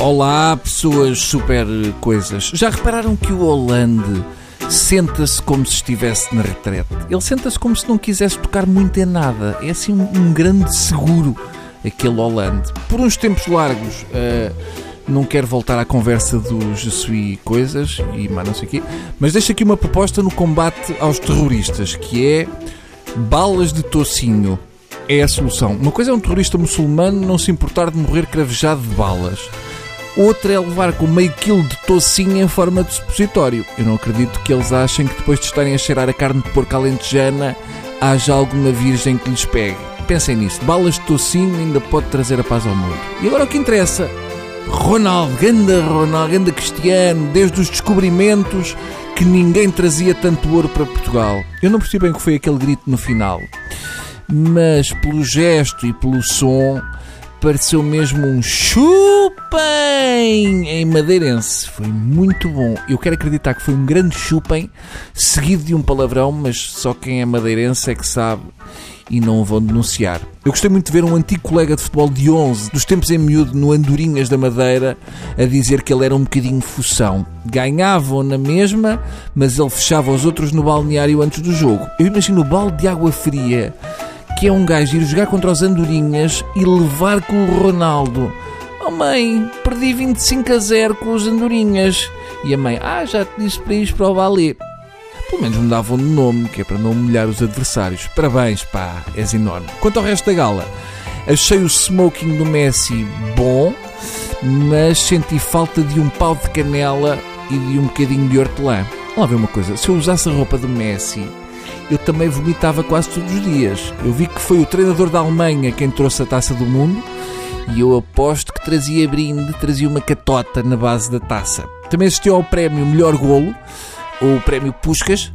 Olá, pessoas super coisas. Já repararam que o Hollande senta-se como se estivesse na retrete? Ele senta-se como se não quisesse tocar muito em nada. É assim um, um grande seguro, aquele Hollande. Por uns tempos largos, uh, não quero voltar à conversa dos Je coisas e mais não sei o quê, mas deixo aqui uma proposta no combate aos terroristas, que é balas de tocinho. É a solução. Uma coisa é um terrorista muçulmano não se importar de morrer cravejado de balas. Outra é levar com meio quilo de tocinho em forma de supositório. Eu não acredito que eles achem que depois de estarem a cheirar a carne de porco alentejana haja alguma virgem que lhes pegue. Pensem nisso. Balas de tocinho ainda pode trazer a paz ao mundo. E agora o que interessa? Ronaldo, ganda Ronaldo, ganda Cristiano, desde os descobrimentos que ninguém trazia tanto ouro para Portugal. Eu não percebi bem o que foi aquele grito no final, mas pelo gesto e pelo som pareceu mesmo um chupem em madeirense. Foi muito bom. Eu quero acreditar que foi um grande chupem, seguido de um palavrão, mas só quem é madeirense é que sabe e não o vão denunciar. Eu gostei muito de ver um antigo colega de futebol de 11, dos tempos em miúdo, no Andorinhas da Madeira, a dizer que ele era um bocadinho fução. Ganhavam na mesma, mas ele fechava os outros no balneário antes do jogo. Eu imagino o balde de água fria que é um gajo ir jogar contra os Andorinhas e levar com o Ronaldo. Oh mãe, perdi 25 a 0 com os Andorinhas. E a mãe, ah, já te disse para ir para o Valé. Pelo menos mudavam de nome, que é para não humilhar os adversários. Parabéns, pá, és enorme. Quanto ao resto da gala, achei o smoking do Messi bom, mas senti falta de um pau de canela e de um bocadinho de hortelã. Vamos lá ver uma coisa, se eu usasse a roupa do Messi, eu também vomitava quase todos os dias. Eu vi que foi o treinador da Alemanha quem trouxe a taça do mundo e eu aposto que trazia brinde, trazia uma catota na base da taça. Também assistiu ao prémio Melhor Golo, ou o prémio Puscas,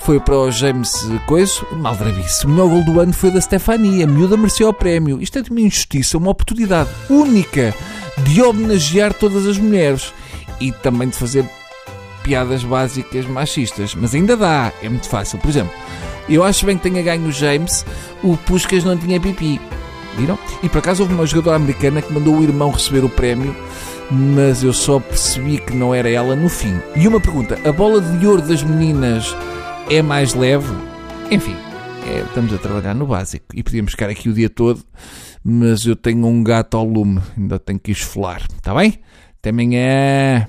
foi para o James Coiso, maldrabice. O melhor gol do ano foi da Stefania, a miúda mereceu o prémio. Isto é de uma injustiça, uma oportunidade única de homenagear todas as mulheres e também de fazer piadas básicas machistas. Mas ainda dá, é muito fácil. Por exemplo, eu acho bem que tenha ganho o James, o Puscas não tinha pipi. Viram? E por acaso houve uma jogadora americana que mandou o irmão receber o prémio, mas eu só percebi que não era ela no fim. E uma pergunta: a bola de ouro das meninas é mais leve? Enfim, é, estamos a trabalhar no básico e podíamos ficar aqui o dia todo, mas eu tenho um gato ao lume, ainda tenho que esfolar. Está bem? Até amanhã!